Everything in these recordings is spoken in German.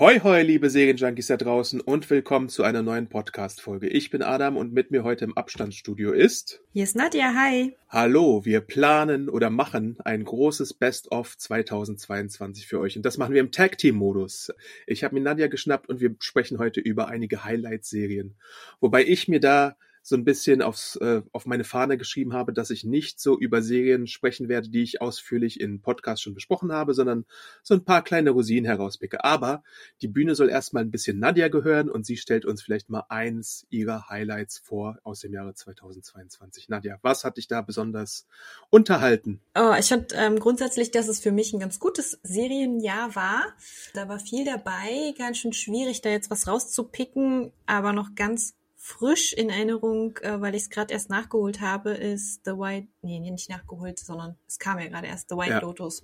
Ahoi, hoi, liebe Serienjunkies da draußen und willkommen zu einer neuen Podcast-Folge. Ich bin Adam und mit mir heute im Abstandsstudio ist. Hier ist Nadja, hi. Hallo, wir planen oder machen ein großes Best-of 2022 für euch und das machen wir im Tag-Team-Modus. Ich habe mir Nadja geschnappt und wir sprechen heute über einige Highlight-Serien. Wobei ich mir da so ein bisschen aufs, äh, auf meine Fahne geschrieben habe, dass ich nicht so über Serien sprechen werde, die ich ausführlich in Podcasts schon besprochen habe, sondern so ein paar kleine Rosinen herauspicke. Aber die Bühne soll erstmal ein bisschen Nadja gehören und sie stellt uns vielleicht mal eins ihrer Highlights vor aus dem Jahre 2022. Nadja, was hat dich da besonders unterhalten? Oh, ich fand ähm, grundsätzlich, dass es für mich ein ganz gutes Serienjahr war. Da war viel dabei, ganz schön schwierig, da jetzt was rauszupicken, aber noch ganz frisch in Erinnerung, äh, weil ich es gerade erst nachgeholt habe, ist The White, nee, nicht nachgeholt, sondern es kam ja gerade erst The White ja. Lotus.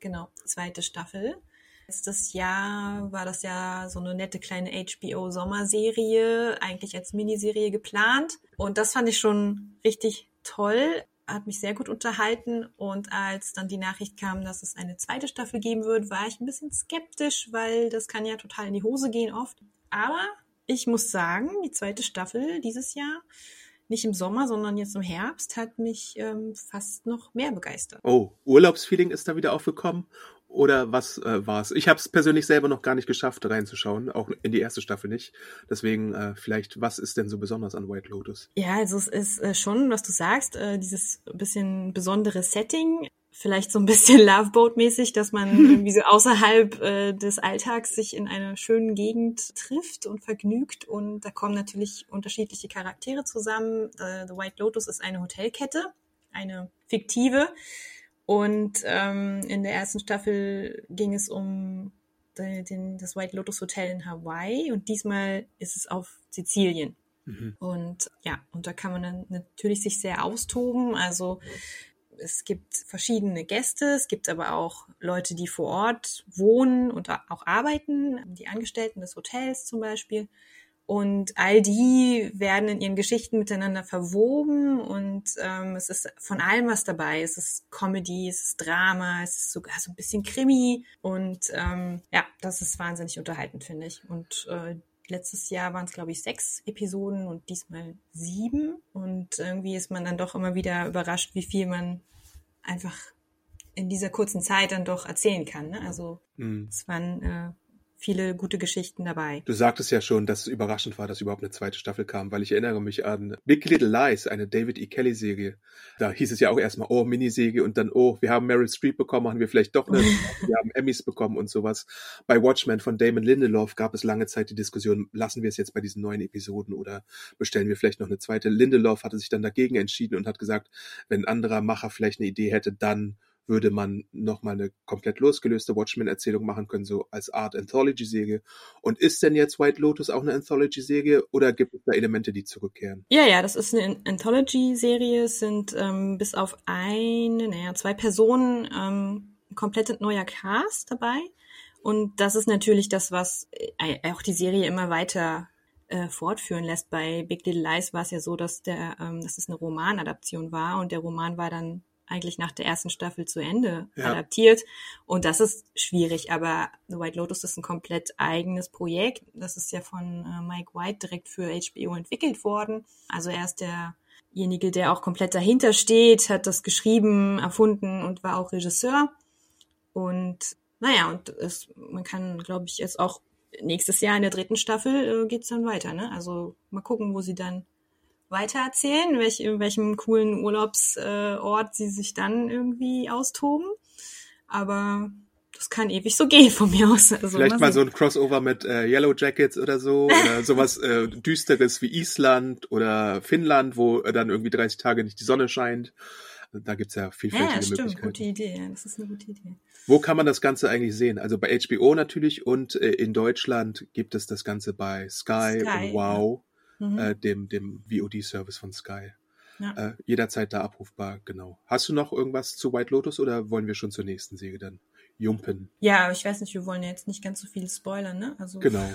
Genau, zweite Staffel. Letztes Jahr war das ja so eine nette kleine HBO-Sommerserie, eigentlich als Miniserie geplant. Und das fand ich schon richtig toll, hat mich sehr gut unterhalten. Und als dann die Nachricht kam, dass es eine zweite Staffel geben wird, war ich ein bisschen skeptisch, weil das kann ja total in die Hose gehen oft. Aber ich muss sagen, die zweite Staffel dieses Jahr, nicht im Sommer, sondern jetzt im Herbst, hat mich ähm, fast noch mehr begeistert. Oh, Urlaubsfeeling ist da wieder aufgekommen? Oder was äh, war es? Ich habe es persönlich selber noch gar nicht geschafft, reinzuschauen, auch in die erste Staffel nicht. Deswegen äh, vielleicht, was ist denn so besonders an White Lotus? Ja, also es ist äh, schon, was du sagst, äh, dieses bisschen besondere Setting vielleicht so ein bisschen Loveboat-mäßig, dass man irgendwie so außerhalb äh, des Alltags sich in einer schönen Gegend trifft und vergnügt. Und da kommen natürlich unterschiedliche Charaktere zusammen. Äh, The White Lotus ist eine Hotelkette, eine fiktive. Und ähm, in der ersten Staffel ging es um den, den, das White Lotus Hotel in Hawaii und diesmal ist es auf Sizilien. Mhm. Und ja, und da kann man dann natürlich sich sehr austoben. Also es gibt verschiedene Gäste, es gibt aber auch Leute, die vor Ort wohnen und auch arbeiten, die Angestellten des Hotels zum Beispiel. Und all die werden in ihren Geschichten miteinander verwoben und ähm, es ist von allem was dabei. Es ist Comedy, es ist Drama, es ist sogar so ein bisschen Krimi und ähm, ja, das ist wahnsinnig unterhaltend, finde ich. Und äh, letztes Jahr waren es, glaube ich, sechs Episoden und diesmal sieben. Und irgendwie ist man dann doch immer wieder überrascht, wie viel man einfach in dieser kurzen Zeit dann doch erzählen kann. Ne? Also mhm. es waren äh, viele gute Geschichten dabei. Du sagtest ja schon, dass es überraschend war, dass überhaupt eine zweite Staffel kam, weil ich erinnere mich an Big Little Lies, eine David E. Kelly Serie. Da hieß es ja auch erstmal, oh, Miniserie und dann, oh, wir haben Meryl Streep bekommen, machen wir vielleicht doch eine, wir haben Emmys bekommen und sowas. Bei Watchmen von Damon Lindelof gab es lange Zeit die Diskussion, lassen wir es jetzt bei diesen neuen Episoden oder bestellen wir vielleicht noch eine zweite. Lindelof hatte sich dann dagegen entschieden und hat gesagt, wenn ein anderer Macher vielleicht eine Idee hätte, dann würde man nochmal eine komplett losgelöste Watchmen-Erzählung machen können, so als Art Anthology-Serie. Und ist denn jetzt White Lotus auch eine Anthology-Serie oder gibt es da Elemente, die zurückkehren? Ja, ja, das ist eine Anthology-Serie. Es sind ähm, bis auf eine, naja, zwei Personen ähm, komplett neuer Cast dabei. Und das ist natürlich das, was äh, auch die Serie immer weiter äh, fortführen lässt. Bei Big Little Lies war es ja so, dass der, ähm, dass es eine Romanadaption war und der Roman war dann eigentlich nach der ersten Staffel zu Ende ja. adaptiert. Und das ist schwierig, aber The White Lotus ist ein komplett eigenes Projekt. Das ist ja von äh, Mike White direkt für HBO entwickelt worden. Also er ist derjenige, der auch komplett dahinter steht, hat das geschrieben, erfunden und war auch Regisseur. Und naja, und es, man kann, glaube ich, jetzt auch nächstes Jahr in der dritten Staffel äh, geht's dann weiter. Ne? Also mal gucken, wo sie dann weitererzählen, welch, in welchem coolen Urlaubsort äh, sie sich dann irgendwie austoben. Aber das kann ewig so gehen von mir aus. Also Vielleicht mal so ein Crossover mit äh, Yellow Jackets oder so oder sowas äh, düsteres wie Island oder Finnland, wo dann irgendwie 30 Tage nicht die Sonne scheint. Da gibt's ja vielfältige ja, stimmt, Möglichkeiten. Gute Idee, das ist eine gute Idee. Wo kann man das Ganze eigentlich sehen? Also bei HBO natürlich und äh, in Deutschland gibt es das Ganze bei Sky, Sky und Wow mhm. äh, dem, dem VOD-Service von Sky. ja. äh, jederzeit da abrufbar, genau. Hast du noch irgendwas zu White Lotus oder wollen wir schon zur nächsten Säge dann? Jumpen. Ja, aber ich weiß nicht, wir wollen ja jetzt nicht ganz so viel spoilern, ne? Also, genau.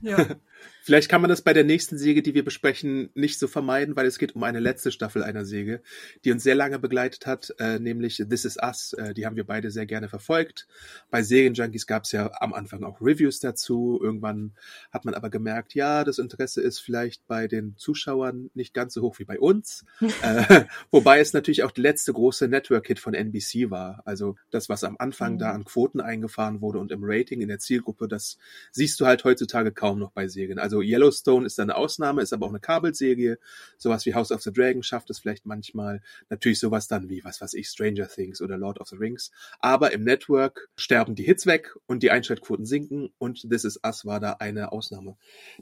Ja. Vielleicht kann man das bei der nächsten Säge, die wir besprechen, nicht so vermeiden, weil es geht um eine letzte Staffel einer Säge, die uns sehr lange begleitet hat, äh, nämlich This Is Us. Äh, die haben wir beide sehr gerne verfolgt. Bei Serienjunkies gab es ja am Anfang auch Reviews dazu. Irgendwann hat man aber gemerkt, ja, das Interesse ist vielleicht bei den Zuschauern nicht ganz so hoch wie bei uns. äh, wobei es natürlich auch die letzte große Network-Hit von NBC war. Also das, was am Anfang mhm. da an Quoten eingefahren wurde und im Rating in der Zielgruppe, das siehst du halt heutzutage kaum noch bei Serien. Also Yellowstone ist eine Ausnahme, ist aber auch eine Kabelserie. Sowas wie House of the Dragon schafft es vielleicht manchmal. Natürlich sowas dann wie, was weiß ich, Stranger Things oder Lord of the Rings. Aber im Network sterben die Hits weg und die Einschaltquoten sinken und This Is Us war da eine Ausnahme.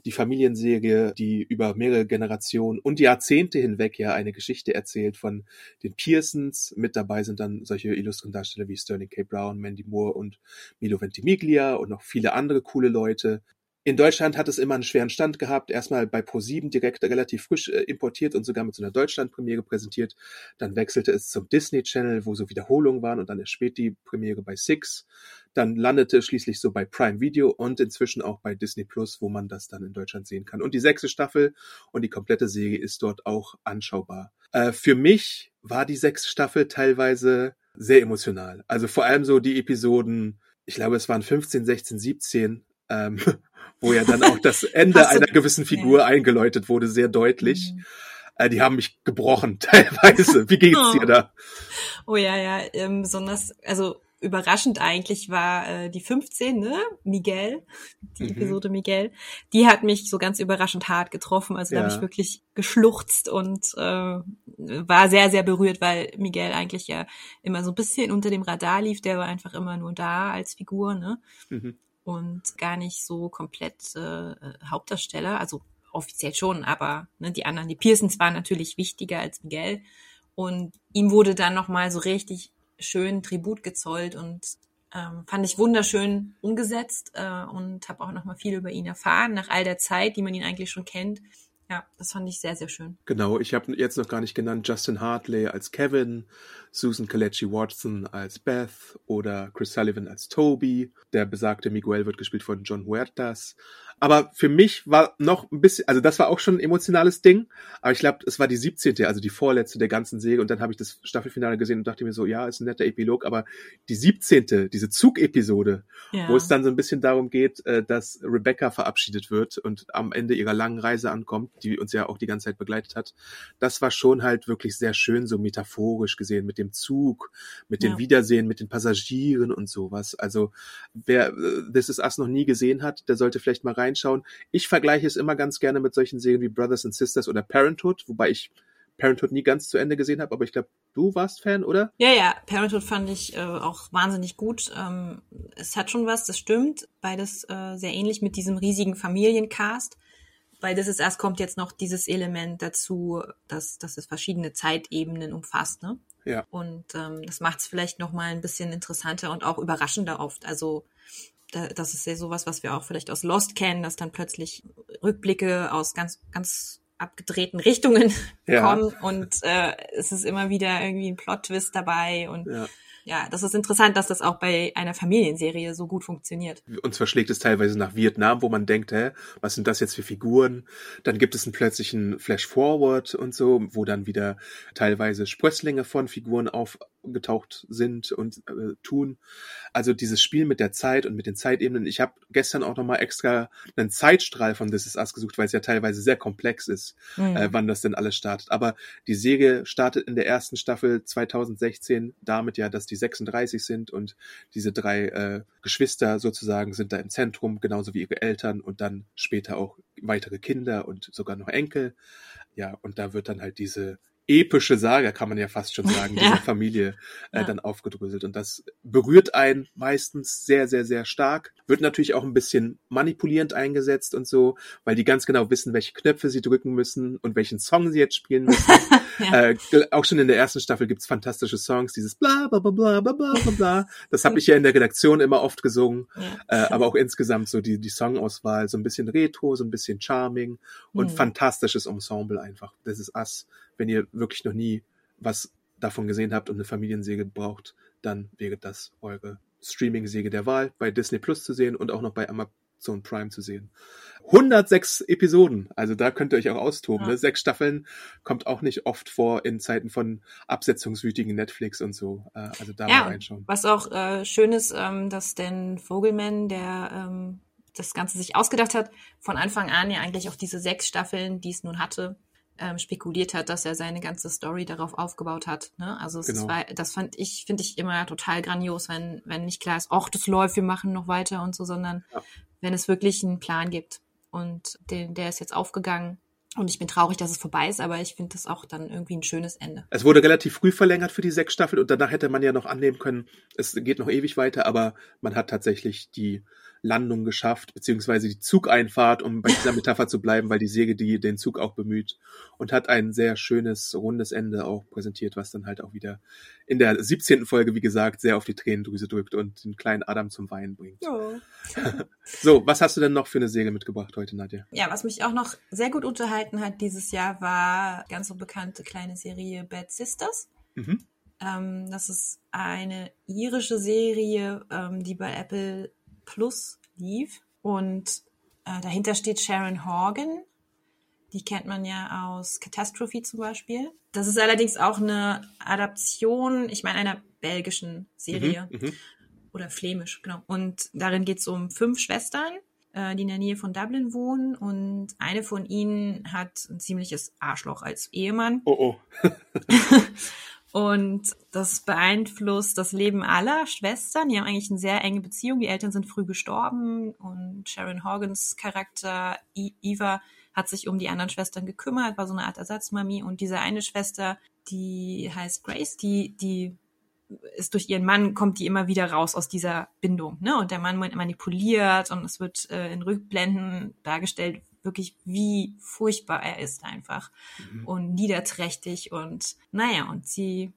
Die Familienserie, die über mehrere Generationen und Jahrzehnte hinweg ja eine Geschichte erzählt von den Pearsons. Mit dabei sind dann solche illustren Darsteller wie Sterling K. Brown, Mandy Moore, Moore und Milo Ventimiglia und noch viele andere coole Leute. In Deutschland hat es immer einen schweren Stand gehabt. Erstmal bei Pro7 direkt relativ frisch äh, importiert und sogar mit so einer Deutschlandpremiere präsentiert. Dann wechselte es zum Disney Channel, wo so Wiederholungen waren und dann erst spät die Premiere bei Six. Dann landete es schließlich so bei Prime Video und inzwischen auch bei Disney Plus, wo man das dann in Deutschland sehen kann. Und die sechste Staffel und die komplette Serie ist dort auch anschaubar. Äh, für mich war die sechste Staffel teilweise sehr emotional. Also vor allem so die Episoden, ich glaube, es waren 15, 16, 17, ähm, wo ja dann auch das Ende einer gewissen Figur ja. eingeläutet wurde, sehr deutlich. Mhm. Äh, die haben mich gebrochen teilweise. Wie geht's oh. dir da? Oh ja, ja, ähm, besonders, also überraschend eigentlich war äh, die 15, ne? Miguel, die mhm. Episode Miguel. Die hat mich so ganz überraschend hart getroffen. Also ja. da habe ich wirklich geschluchzt und äh, war sehr, sehr berührt, weil Miguel eigentlich ja immer so ein bisschen unter dem Radar lief. Der war einfach immer nur da als Figur, ne? Mhm. Und gar nicht so komplett äh, Hauptdarsteller. Also offiziell schon, aber ne, die anderen, die Pearsons waren natürlich wichtiger als Miguel. Und ihm wurde dann nochmal so richtig schön Tribut gezollt und ähm, fand ich wunderschön umgesetzt äh, und habe auch noch mal viel über ihn erfahren nach all der Zeit, die man ihn eigentlich schon kennt. Ja, das fand ich sehr, sehr schön. Genau, ich habe jetzt noch gar nicht genannt Justin Hartley als Kevin, Susan Kalechi Watson als Beth oder Chris Sullivan als Toby. Der besagte Miguel wird gespielt von John Huertas. Aber für mich war noch ein bisschen, also das war auch schon ein emotionales Ding, aber ich glaube, es war die 17., also die vorletzte der ganzen Säge und dann habe ich das Staffelfinale gesehen und dachte mir so, ja, ist ein netter Epilog, aber die 17., diese Zugepisode, ja. wo es dann so ein bisschen darum geht, äh, dass Rebecca verabschiedet wird und am Ende ihrer langen Reise ankommt, die uns ja auch die ganze Zeit begleitet hat, das war schon halt wirklich sehr schön so metaphorisch gesehen mit dem Zug, mit dem ja. Wiedersehen, mit den Passagieren und sowas. Also wer äh, This Is Us noch nie gesehen hat, der sollte vielleicht mal rein reinschauen. Ich vergleiche es immer ganz gerne mit solchen Serien wie Brothers and Sisters oder Parenthood, wobei ich Parenthood nie ganz zu Ende gesehen habe, aber ich glaube, du warst Fan, oder? Ja, ja, Parenthood fand ich äh, auch wahnsinnig gut. Ähm, es hat schon was, das stimmt. Beides äh, sehr ähnlich mit diesem riesigen Familiencast. Weil das ist erst kommt jetzt noch dieses Element dazu, dass, dass es verschiedene Zeitebenen umfasst, ne? Ja. Und ähm, das macht es vielleicht noch mal ein bisschen interessanter und auch überraschender oft. Also das ist ja sowas, was wir auch vielleicht aus Lost kennen, dass dann plötzlich Rückblicke aus ganz, ganz abgedrehten Richtungen ja. kommen und äh, es ist immer wieder irgendwie ein Plot-Twist dabei und ja ja, das ist interessant, dass das auch bei einer Familienserie so gut funktioniert. Uns verschlägt es teilweise nach Vietnam, wo man denkt, hä, was sind das jetzt für Figuren? Dann gibt es einen plötzlichen Flash-Forward und so, wo dann wieder teilweise Sprösslinge von Figuren aufgetaucht sind und äh, tun. Also dieses Spiel mit der Zeit und mit den Zeitebenen. Ich habe gestern auch nochmal extra einen Zeitstrahl von This Is Us gesucht, weil es ja teilweise sehr komplex ist, mhm. äh, wann das denn alles startet. Aber die Serie startet in der ersten Staffel 2016 damit ja, dass die 36 sind und diese drei äh, Geschwister sozusagen sind da im Zentrum, genauso wie ihre Eltern und dann später auch weitere Kinder und sogar noch Enkel. Ja, und da wird dann halt diese epische Saga, kann man ja fast schon sagen, ja. dieser Familie äh, ja. dann aufgedröselt. Und das berührt einen meistens sehr, sehr, sehr stark. Wird natürlich auch ein bisschen manipulierend eingesetzt und so, weil die ganz genau wissen, welche Knöpfe sie drücken müssen und welchen Song sie jetzt spielen müssen. ja. äh, auch schon in der ersten Staffel gibt's fantastische Songs, dieses bla bla bla bla bla bla bla. Das habe ich ja in der Redaktion immer oft gesungen. Äh, aber auch insgesamt so die, die Songauswahl, so ein bisschen Retro, so ein bisschen Charming und mhm. fantastisches Ensemble einfach. Das ist Us wenn ihr wirklich noch nie was davon gesehen habt und eine Familiensäge braucht, dann wäre das eure Streaming-Säge der Wahl bei Disney Plus zu sehen und auch noch bei Amazon Prime zu sehen. 106 Episoden, also da könnt ihr euch auch austoben. Ja. Ne? Sechs Staffeln kommt auch nicht oft vor in Zeiten von absetzungswütigen Netflix und so. Äh, also da ja, mal reinschauen. Was auch äh, schön ist, ähm, dass Dan Vogelman, der ähm, das Ganze sich ausgedacht hat, von Anfang an ja eigentlich auch diese sechs Staffeln, die es nun hatte, ähm, spekuliert hat, dass er seine ganze Story darauf aufgebaut hat. Ne? Also genau. war, das fand ich, finde ich immer total grandios, wenn, wenn nicht klar ist, ach, das läuft, wir machen noch weiter und so, sondern ja. wenn es wirklich einen Plan gibt. Und den, der ist jetzt aufgegangen. Und ich bin traurig, dass es vorbei ist, aber ich finde das auch dann irgendwie ein schönes Ende. Es wurde relativ früh verlängert für die sechs Staffeln und danach hätte man ja noch annehmen können, es geht noch ewig weiter, aber man hat tatsächlich die Landung geschafft, beziehungsweise die Zugeinfahrt, um bei dieser Metapher zu bleiben, weil die Säge die den Zug auch bemüht und hat ein sehr schönes, rundes Ende auch präsentiert, was dann halt auch wieder in der 17. Folge, wie gesagt, sehr auf die Tränendrüse drückt und den kleinen Adam zum Weinen bringt. Ja. so, was hast du denn noch für eine Säge mitgebracht heute, Nadja? Ja, was mich auch noch sehr gut unterhalten hat dieses Jahr, war ganz so bekannte kleine Serie Bad Sisters. Mhm. Ähm, das ist eine irische Serie, ähm, die bei Apple Plus lief. Und äh, dahinter steht Sharon Horgan. Die kennt man ja aus Catastrophe zum Beispiel. Das ist allerdings auch eine Adaption, ich meine, einer belgischen Serie. Mhm, mhm. oder flämisch, genau. Und darin geht es um fünf Schwestern, äh, die in der Nähe von Dublin wohnen. Und eine von ihnen hat ein ziemliches Arschloch als Ehemann. Oh oh. Und das beeinflusst das Leben aller Schwestern. Die haben eigentlich eine sehr enge Beziehung. Die Eltern sind früh gestorben und Sharon Horgans Charakter Eva hat sich um die anderen Schwestern gekümmert, war so eine Art Ersatzmami. Und diese eine Schwester, die heißt Grace, die, die ist durch ihren Mann, kommt die immer wieder raus aus dieser Bindung. Ne? Und der Mann manipuliert und es wird äh, in Rückblenden dargestellt, wirklich, wie furchtbar er ist einfach mhm. und niederträchtig und naja, und sie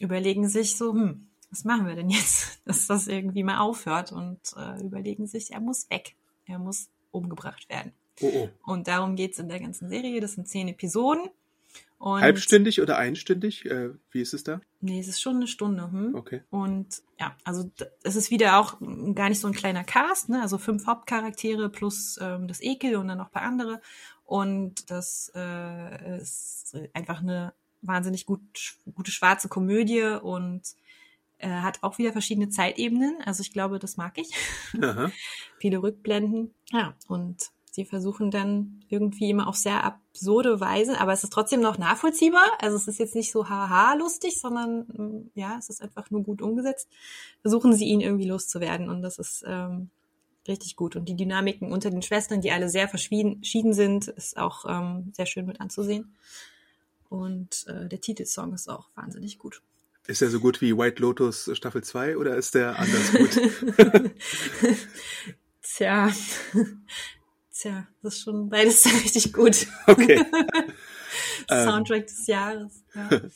überlegen sich so, hm, was machen wir denn jetzt, dass das irgendwie mal aufhört und äh, überlegen sich, er muss weg, er muss umgebracht werden. Oh, oh. Und darum geht's in der ganzen Serie. Das sind zehn Episoden. Und Halbstündig oder einstündig? Äh, wie ist es da? Nee, es ist schon eine Stunde. Hm? Okay. Und ja, also es ist wieder auch gar nicht so ein kleiner Cast, ne? Also fünf Hauptcharaktere plus ähm, das Ekel und dann noch ein paar andere. Und das äh, ist einfach eine wahnsinnig gut, gute schwarze Komödie und äh, hat auch wieder verschiedene Zeitebenen. Also ich glaube, das mag ich. Viele Rückblenden. Ja, und sie versuchen dann irgendwie immer auf sehr absurde Weise, aber es ist trotzdem noch nachvollziehbar. Also es ist jetzt nicht so haha lustig, sondern mm, ja, es ist einfach nur gut umgesetzt. Versuchen sie ihn irgendwie loszuwerden und das ist ähm, richtig gut. Und die Dynamiken unter den Schwestern, die alle sehr verschieden sind, ist auch ähm, sehr schön mit anzusehen. Und äh, der Titelsong ist auch wahnsinnig gut. Ist er so gut wie White Lotus Staffel 2 oder ist der anders gut? Tja, Tja, das ist schon beides richtig gut. Okay. Soundtrack ähm, des Jahres.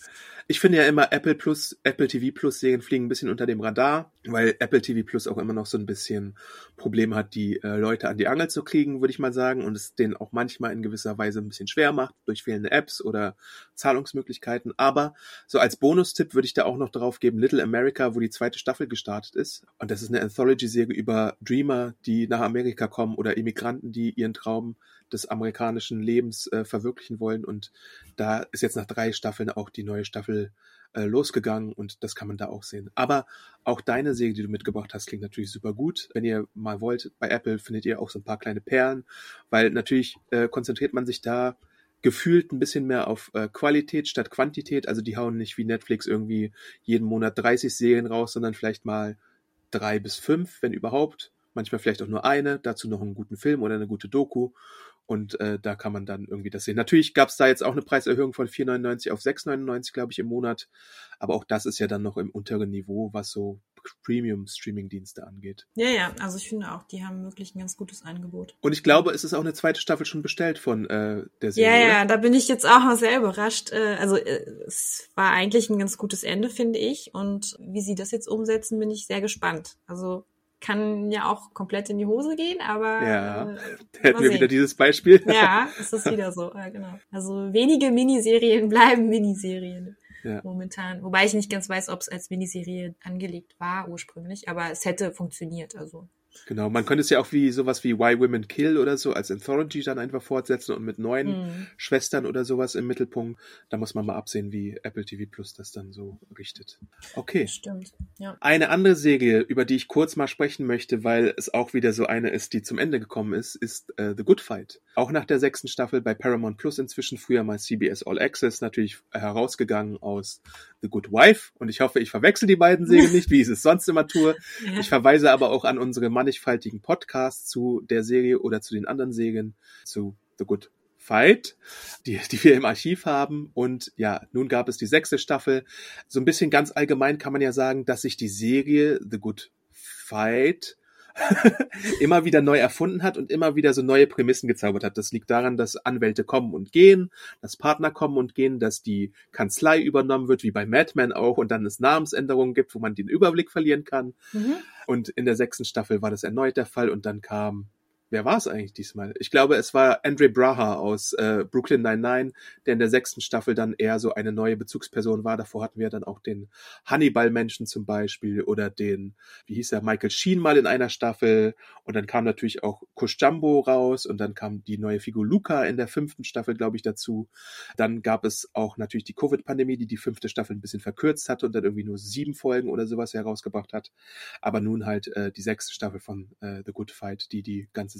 Ich finde ja immer Apple Plus, Apple TV Plus Serien fliegen ein bisschen unter dem Radar, weil Apple TV Plus auch immer noch so ein bisschen Probleme hat, die äh, Leute an die Angel zu kriegen, würde ich mal sagen, und es denen auch manchmal in gewisser Weise ein bisschen schwer macht durch fehlende Apps oder Zahlungsmöglichkeiten. Aber so als Bonustipp würde ich da auch noch drauf geben, Little America, wo die zweite Staffel gestartet ist. Und das ist eine Anthology-Serie über Dreamer, die nach Amerika kommen oder Immigranten, die ihren Traum des amerikanischen Lebens äh, verwirklichen wollen. Und da ist jetzt nach drei Staffeln auch die neue Staffel äh, losgegangen und das kann man da auch sehen. Aber auch deine Säge, die du mitgebracht hast, klingt natürlich super gut. Wenn ihr mal wollt, bei Apple findet ihr auch so ein paar kleine Perlen, weil natürlich äh, konzentriert man sich da gefühlt ein bisschen mehr auf äh, Qualität statt Quantität. Also die hauen nicht wie Netflix irgendwie jeden Monat 30 Serien raus, sondern vielleicht mal drei bis fünf, wenn überhaupt. Manchmal vielleicht auch nur eine, dazu noch einen guten Film oder eine gute Doku. Und äh, da kann man dann irgendwie das sehen. Natürlich gab es da jetzt auch eine Preiserhöhung von 4,99 auf 6,99, glaube ich, im Monat. Aber auch das ist ja dann noch im unteren Niveau, was so Premium-Streaming-Dienste angeht. Ja, ja, also ich finde auch, die haben wirklich ein ganz gutes Angebot. Und ich glaube, es ist auch eine zweite Staffel schon bestellt von äh, der Serie. Ja, ja, da bin ich jetzt auch mal sehr überrascht. Äh, also äh, es war eigentlich ein ganz gutes Ende, finde ich. Und wie sie das jetzt umsetzen, bin ich sehr gespannt. Also kann ja auch komplett in die Hose gehen, aber. Ja, äh, hätten wir wieder dieses Beispiel. Ja, es ist wieder so, ja, genau. Also wenige Miniserien bleiben Miniserien. Ja. Momentan. Wobei ich nicht ganz weiß, ob es als Miniserie angelegt war ursprünglich, aber es hätte funktioniert. Also Genau, man könnte es ja auch wie sowas wie Why Women Kill oder so als Anthology dann einfach fortsetzen und mit neuen mhm. Schwestern oder sowas im Mittelpunkt. Da muss man mal absehen, wie Apple TV Plus das dann so richtet. Okay. Stimmt, ja. Eine andere Serie, über die ich kurz mal sprechen möchte, weil es auch wieder so eine ist, die zum Ende gekommen ist, ist uh, The Good Fight. Auch nach der sechsten Staffel bei Paramount Plus inzwischen, früher mal CBS All Access, natürlich herausgegangen aus The Good Wife. Und ich hoffe, ich verwechsel die beiden Serien nicht, wie ich es sonst immer tue. Ich verweise aber auch an unsere mannigfaltigen Podcasts zu der Serie oder zu den anderen Serien, zu The Good Fight, die, die wir im Archiv haben. Und ja, nun gab es die sechste Staffel. So ein bisschen ganz allgemein kann man ja sagen, dass sich die Serie The Good Fight immer wieder neu erfunden hat und immer wieder so neue Prämissen gezaubert hat. Das liegt daran, dass Anwälte kommen und gehen, dass Partner kommen und gehen, dass die Kanzlei übernommen wird, wie bei Madman auch, und dann es Namensänderungen gibt, wo man den Überblick verlieren kann. Mhm. Und in der sechsten Staffel war das erneut der Fall und dann kam wer war es eigentlich diesmal? Ich glaube, es war Andre Braha aus äh, Brooklyn 99, der in der sechsten Staffel dann eher so eine neue Bezugsperson war. Davor hatten wir dann auch den Hannibal-Menschen zum Beispiel oder den, wie hieß er, Michael Sheen mal in einer Staffel. Und dann kam natürlich auch Kush Jumbo raus und dann kam die neue Figur Luca in der fünften Staffel, glaube ich, dazu. Dann gab es auch natürlich die Covid-Pandemie, die die fünfte Staffel ein bisschen verkürzt hatte und dann irgendwie nur sieben Folgen oder sowas herausgebracht hat. Aber nun halt äh, die sechste Staffel von äh, The Good Fight, die die ganze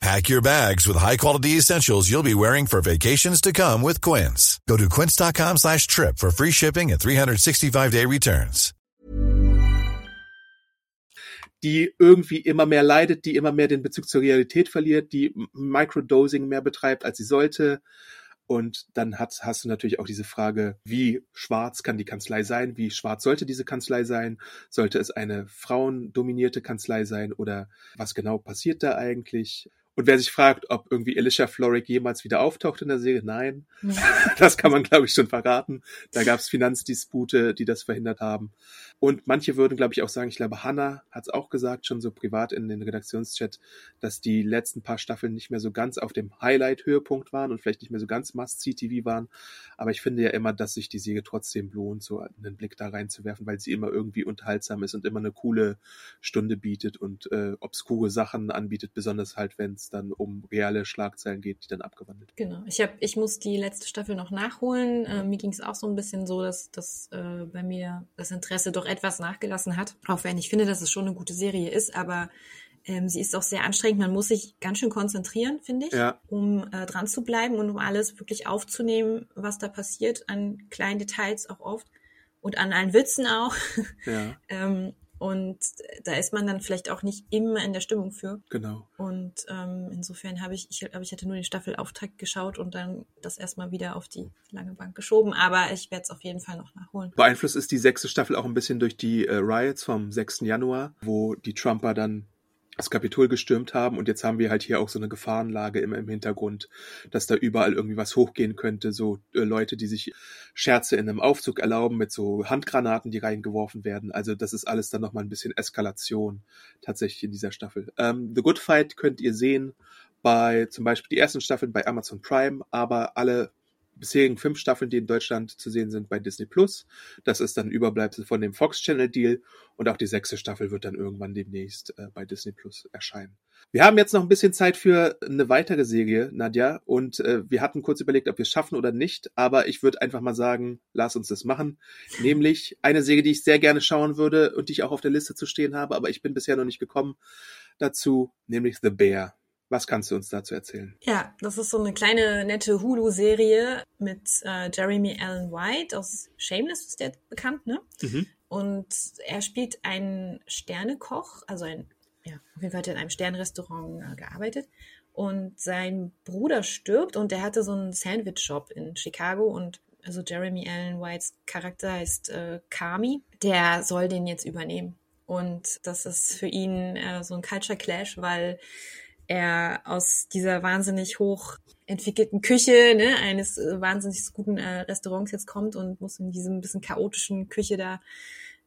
Pack your bags with high-quality essentials you'll be wearing for vacations to come with Quince. Go to quince.com slash trip for free shipping and 365-day returns. Die irgendwie immer mehr leidet, die immer mehr den Bezug zur Realität verliert, die Microdosing mehr betreibt, als sie sollte. Und dann hat, hast du natürlich auch diese Frage, wie schwarz kann die Kanzlei sein? Wie schwarz sollte diese Kanzlei sein? Sollte es eine frauendominierte Kanzlei sein? Oder was genau passiert da eigentlich? Und wer sich fragt, ob irgendwie Alicia Florrick jemals wieder auftaucht in der Serie, nein. Ja. Das kann man, glaube ich, schon verraten. Da gab es Finanzdispute, die das verhindert haben. Und manche würden, glaube ich, auch sagen, ich glaube, Hannah hat es auch gesagt, schon so privat in den Redaktionschat, dass die letzten paar Staffeln nicht mehr so ganz auf dem Highlight-Höhepunkt waren und vielleicht nicht mehr so ganz Must-See-TV waren. Aber ich finde ja immer, dass sich die Serie trotzdem lohnt, so einen Blick da reinzuwerfen, weil sie immer irgendwie unterhaltsam ist und immer eine coole Stunde bietet und äh, obskure Sachen anbietet, besonders halt, wenn es dann um reale Schlagzeilen geht, die dann abgewandelt Genau. Ich habe, ich muss die letzte Staffel noch nachholen. Äh, mir ging es auch so ein bisschen so, dass, dass äh, bei mir das Interesse doch etwas nachgelassen hat. Auch wenn ich finde, dass es schon eine gute Serie ist, aber ähm, sie ist auch sehr anstrengend. Man muss sich ganz schön konzentrieren, finde ich, ja. um äh, dran zu bleiben und um alles wirklich aufzunehmen, was da passiert, an kleinen Details auch oft und an allen Witzen auch. Ja. ähm, und da ist man dann vielleicht auch nicht immer in der Stimmung für. Genau. Und ähm, insofern habe ich, ich glaube, ich hatte nur den Staffelauftakt geschaut und dann das erstmal wieder auf die lange Bank geschoben. Aber ich werde es auf jeden Fall noch nachholen. Beeinflusst ist die sechste Staffel auch ein bisschen durch die äh, Riots vom 6. Januar, wo die Trumper dann das Kapitol gestürmt haben und jetzt haben wir halt hier auch so eine Gefahrenlage immer im Hintergrund, dass da überall irgendwie was hochgehen könnte, so äh, Leute, die sich Scherze in einem Aufzug erlauben mit so Handgranaten, die reingeworfen werden. Also das ist alles dann nochmal ein bisschen Eskalation tatsächlich in dieser Staffel. Ähm, The Good Fight könnt ihr sehen bei zum Beispiel die ersten Staffeln bei Amazon Prime, aber alle bisherigen fünf Staffeln, die in Deutschland zu sehen sind, bei Disney Plus. Das ist dann Überbleibsel von dem Fox Channel Deal und auch die sechste Staffel wird dann irgendwann demnächst äh, bei Disney Plus erscheinen. Wir haben jetzt noch ein bisschen Zeit für eine weitere Serie, Nadja, und äh, wir hatten kurz überlegt, ob wir es schaffen oder nicht, aber ich würde einfach mal sagen, lass uns das machen. Nämlich eine Serie, die ich sehr gerne schauen würde und die ich auch auf der Liste zu stehen habe, aber ich bin bisher noch nicht gekommen dazu, nämlich The Bear. Was kannst du uns dazu erzählen? Ja, das ist so eine kleine nette Hulu-Serie mit äh, Jeremy Allen White aus Shameless ist der bekannt, ne? Mhm. Und er spielt einen Sternekoch, also ein, ja, auf jeden Fall hat er in einem Sternrestaurant äh, gearbeitet. und sein Bruder stirbt und er hatte so einen Sandwich-Shop in Chicago und also Jeremy Allen Whites Charakter heißt äh, Kami, der soll den jetzt übernehmen. Und das ist für ihn äh, so ein Culture Clash, weil er aus dieser wahnsinnig hoch entwickelten Küche ne, eines äh, wahnsinnig guten äh, Restaurants jetzt kommt und muss in diesem bisschen chaotischen Küche da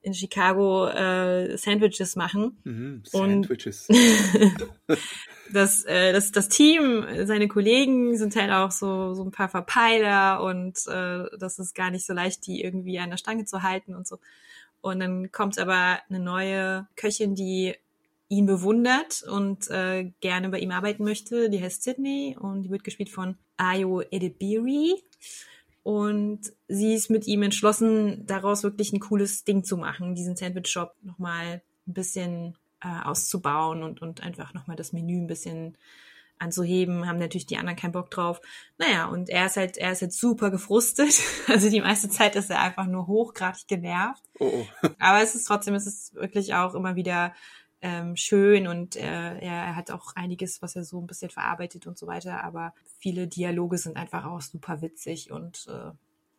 in Chicago äh, Sandwiches machen. Mhm, Sandwiches. das, äh, das, das Team, seine Kollegen sind halt auch so, so ein paar Verpeiler und äh, das ist gar nicht so leicht, die irgendwie an der Stange zu halten und so. Und dann kommt aber eine neue Köchin, die ihn bewundert und äh, gerne bei ihm arbeiten möchte. Die heißt Sydney und die wird gespielt von Ayo Edebiri. Und sie ist mit ihm entschlossen, daraus wirklich ein cooles Ding zu machen, diesen Sandwich-Shop nochmal ein bisschen äh, auszubauen und, und einfach nochmal das Menü ein bisschen anzuheben, haben natürlich die anderen keinen Bock drauf. Naja, und er ist halt, er ist halt super gefrustet. Also die meiste Zeit ist er einfach nur hochgradig genervt. Oh, oh. Aber es ist trotzdem, es ist wirklich auch immer wieder ähm, schön und äh, er hat auch einiges, was er so ein bisschen verarbeitet und so weiter. Aber viele Dialoge sind einfach auch super witzig und äh,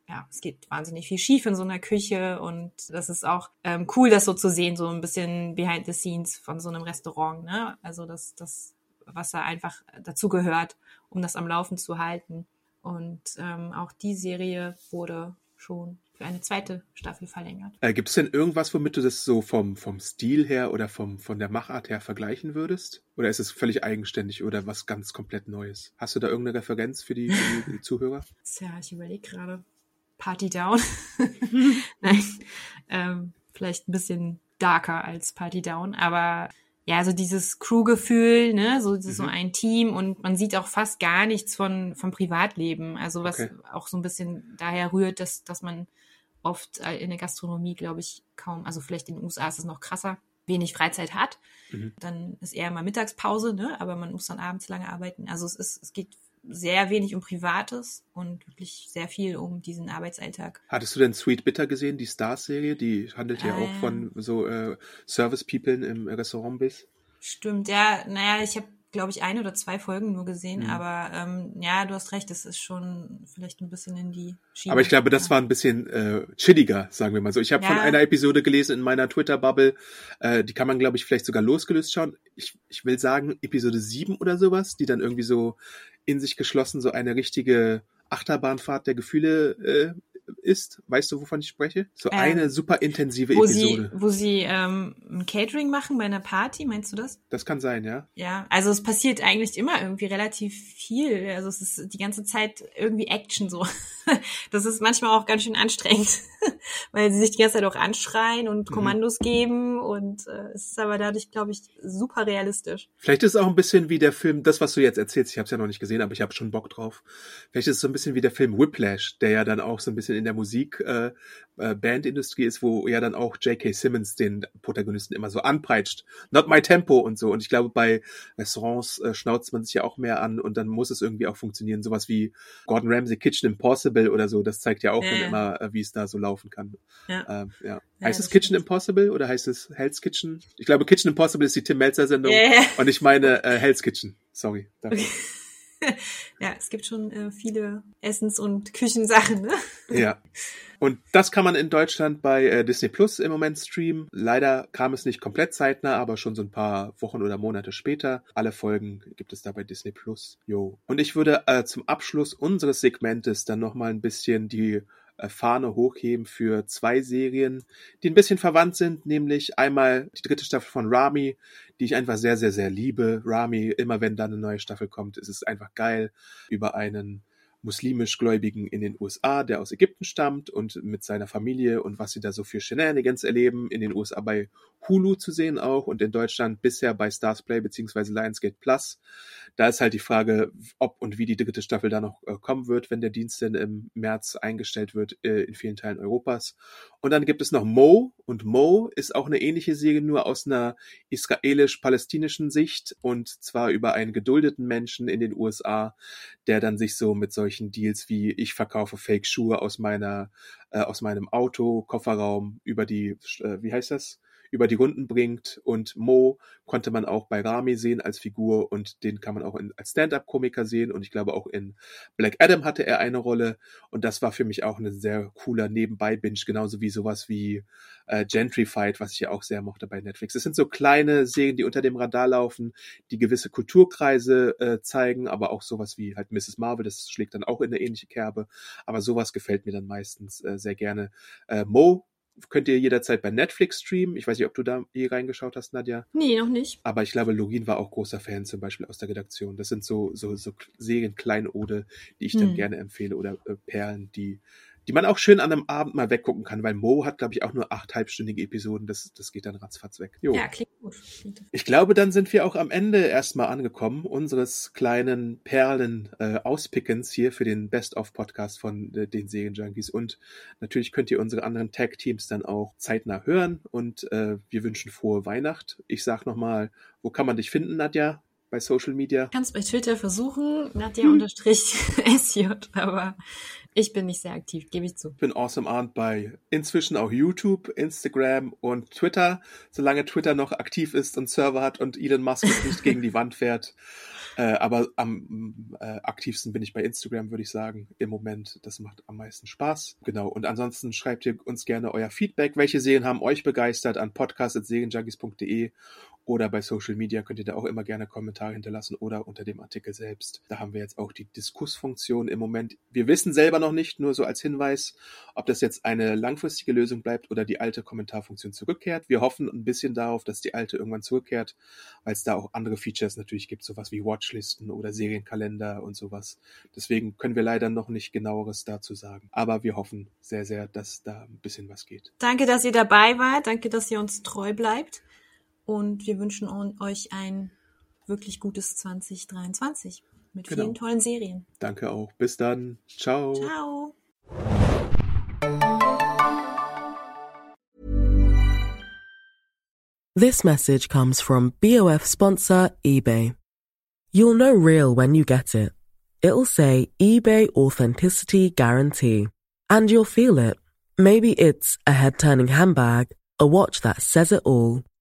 ja, es geht wahnsinnig viel schief in so einer Küche und das ist auch ähm, cool, das so zu sehen, so ein bisschen behind the scenes von so einem Restaurant, ne? Also das, das, was da einfach dazu gehört, um das am Laufen zu halten. Und ähm, auch die Serie wurde schon für eine zweite Staffel verlängert. Äh, Gibt es denn irgendwas, womit du das so vom, vom Stil her oder vom, von der Machart her vergleichen würdest? Oder ist es völlig eigenständig oder was ganz komplett Neues? Hast du da irgendeine Referenz für die, für die, die Zuhörer? Tja, ich überlege gerade. Party Down. Nein, ähm, vielleicht ein bisschen darker als Party Down, aber ja, also dieses Crew-Gefühl, ne, so, mhm. so ein Team und man sieht auch fast gar nichts von, vom Privatleben. Also was okay. auch so ein bisschen daher rührt, dass, dass man oft äh, in der Gastronomie, glaube ich, kaum, also vielleicht in den USA ist es noch krasser, wenig Freizeit hat. Mhm. Dann ist eher mal Mittagspause, ne, aber man muss dann abends lange arbeiten. Also es ist, es geht sehr wenig um Privates und wirklich sehr viel um diesen Arbeitsalltag. Hattest du denn Sweet Bitter gesehen, die Stars-Serie? Die handelt ja, ja auch von so äh, Service-People im Restaurant-Biss. Stimmt, ja. Naja, ich habe glaube ich, ein oder zwei Folgen nur gesehen, mhm. aber ähm, ja, du hast recht, es ist schon vielleicht ein bisschen in die Schiene. Aber ich glaube, das war ein bisschen äh, chilliger, sagen wir mal so. Ich habe ja. von einer Episode gelesen in meiner Twitter-Bubble, äh, die kann man, glaube ich, vielleicht sogar losgelöst schauen. Ich, ich will sagen, Episode 7 oder sowas, die dann irgendwie so in sich geschlossen so eine richtige Achterbahnfahrt der Gefühle äh, ist. Weißt du, wovon ich spreche? So ähm, eine super intensive wo Episode. Sie, wo sie ähm, ein Catering machen bei einer Party, meinst du das? Das kann sein, ja. Ja, also es passiert eigentlich immer irgendwie relativ viel. Also es ist die ganze Zeit irgendwie Action so. Das ist manchmal auch ganz schön anstrengend, weil sie sich die ganze Zeit auch anschreien und mhm. Kommandos mhm. geben und äh, es ist aber dadurch, glaube ich, super realistisch. Vielleicht ist es auch ein bisschen wie der Film, das, was du jetzt erzählst, ich habe es ja noch nicht gesehen, aber ich habe schon Bock drauf. Vielleicht ist es so ein bisschen wie der Film Whiplash, der ja dann auch so ein bisschen in der Musik äh, äh, Bandindustrie ist, wo ja dann auch J.K. Simmons den Protagonisten immer so anpeitscht. Not my tempo und so. Und ich glaube, bei Restaurants äh, schnauzt man sich ja auch mehr an und dann muss es irgendwie auch funktionieren. Sowas wie Gordon Ramsay Kitchen Impossible oder so, das zeigt ja auch ja. immer, äh, wie es da so laufen kann. Ja. Ähm, ja. heißt es Kitchen Impossible oder heißt es Hell's Kitchen? Ich glaube, Kitchen Impossible ist die Tim Melzer Sendung yeah. und ich meine äh, Hell's Kitchen. Sorry. Dafür. ja, es gibt schon äh, viele Essens- und Küchensachen. Ne? Ja. Und das kann man in Deutschland bei äh, Disney Plus im Moment streamen. Leider kam es nicht komplett zeitnah, aber schon so ein paar Wochen oder Monate später. Alle Folgen gibt es da bei Disney Plus. Jo. Und ich würde äh, zum Abschluss unseres Segmentes dann nochmal ein bisschen die Fahne hochheben für zwei Serien, die ein bisschen verwandt sind, nämlich einmal die dritte Staffel von Rami, die ich einfach sehr, sehr, sehr liebe. Rami, immer wenn da eine neue Staffel kommt, ist es einfach geil, über einen muslimisch Gläubigen in den USA, der aus Ägypten stammt und mit seiner Familie und was sie da so für Shenanigans erleben, in den USA bei Hulu zu sehen auch und in Deutschland bisher bei Starsplay beziehungsweise Lionsgate Plus. Da ist halt die Frage, ob und wie die dritte Staffel da noch äh, kommen wird, wenn der Dienst denn im März eingestellt wird äh, in vielen Teilen Europas. Und dann gibt es noch Mo und Mo ist auch eine ähnliche Serie, nur aus einer israelisch-palästinischen Sicht und zwar über einen geduldeten Menschen in den USA, der dann sich so mit solchen Deals wie ich verkaufe Fake-Schuhe aus meiner, äh, aus meinem Auto, Kofferraum über die, äh, wie heißt das? Über die Runden bringt. Und Mo konnte man auch bei Rami sehen als Figur und den kann man auch in, als Stand-up-Komiker sehen. Und ich glaube auch in Black Adam hatte er eine Rolle. Und das war für mich auch ein sehr cooler Nebenbei-Binge, genauso wie sowas wie äh, Gentrified, was ich ja auch sehr mochte bei Netflix. Es sind so kleine Serien, die unter dem Radar laufen, die gewisse Kulturkreise äh, zeigen, aber auch sowas wie halt Mrs. Marvel, das schlägt dann auch in eine ähnliche Kerbe. Aber sowas gefällt mir dann meistens äh, sehr gerne. Äh, Mo könnt ihr jederzeit bei Netflix streamen. Ich weiß nicht, ob du da je reingeschaut hast, Nadja. Nee, noch nicht. Aber ich glaube, Login war auch großer Fan zum Beispiel aus der Redaktion. Das sind so, so, so Serien, Kleinode, die ich dann Hm. gerne empfehle oder äh, Perlen, die, die man auch schön an einem Abend mal weggucken kann, weil Mo hat, glaube ich, auch nur acht halbstündige Episoden. Das, das geht dann ratzfatz weg. Jo. Ja, klingt gut. Ich glaube, dann sind wir auch am Ende erstmal angekommen unseres kleinen Perlen äh, hier für den Best-of-Podcast von äh, den Serienjunkies. Und natürlich könnt ihr unsere anderen Tag-Teams dann auch zeitnah hören. Und äh, wir wünschen frohe Weihnacht. Ich sag nochmal, wo kann man dich finden, Nadja? Bei Social Media? Kannst bei Twitter versuchen, Nadja unterstrich SJ, aber ich bin nicht sehr aktiv, gebe ich zu. Ich bin Awesome Arndt bei inzwischen auch YouTube, Instagram und Twitter, solange Twitter noch aktiv ist und Server hat und Elon Musk nicht gegen die Wand fährt. Äh, aber am äh, aktivsten bin ich bei Instagram, würde ich sagen, im Moment. Das macht am meisten Spaß. Genau. Und ansonsten schreibt ihr uns gerne euer Feedback. Welche Serien haben euch begeistert an podcast.serienjunkies.de oder bei Social Media könnt ihr da auch immer gerne Kommentare hinterlassen oder unter dem Artikel selbst. Da haben wir jetzt auch die Diskussfunktion im Moment. Wir wissen selber noch nicht, nur so als Hinweis, ob das jetzt eine langfristige Lösung bleibt oder die alte Kommentarfunktion zurückkehrt. Wir hoffen ein bisschen darauf, dass die alte irgendwann zurückkehrt, weil es da auch andere Features natürlich gibt, sowas wie Watchlisten oder Serienkalender und sowas. Deswegen können wir leider noch nicht genaueres dazu sagen. Aber wir hoffen sehr, sehr, dass da ein bisschen was geht. Danke, dass ihr dabei wart. Danke, dass ihr uns treu bleibt. Und wir wünschen euch ein wirklich gutes 2023 mit Genau. vielen tollen Serien. Danke auch. Bis dann. Ciao. Ciao. This message comes from BOF sponsor eBay. You'll know real when you get it. It'll say eBay Authenticity Guarantee. And you'll feel it. Maybe it's a head turning handbag, a watch that says it all,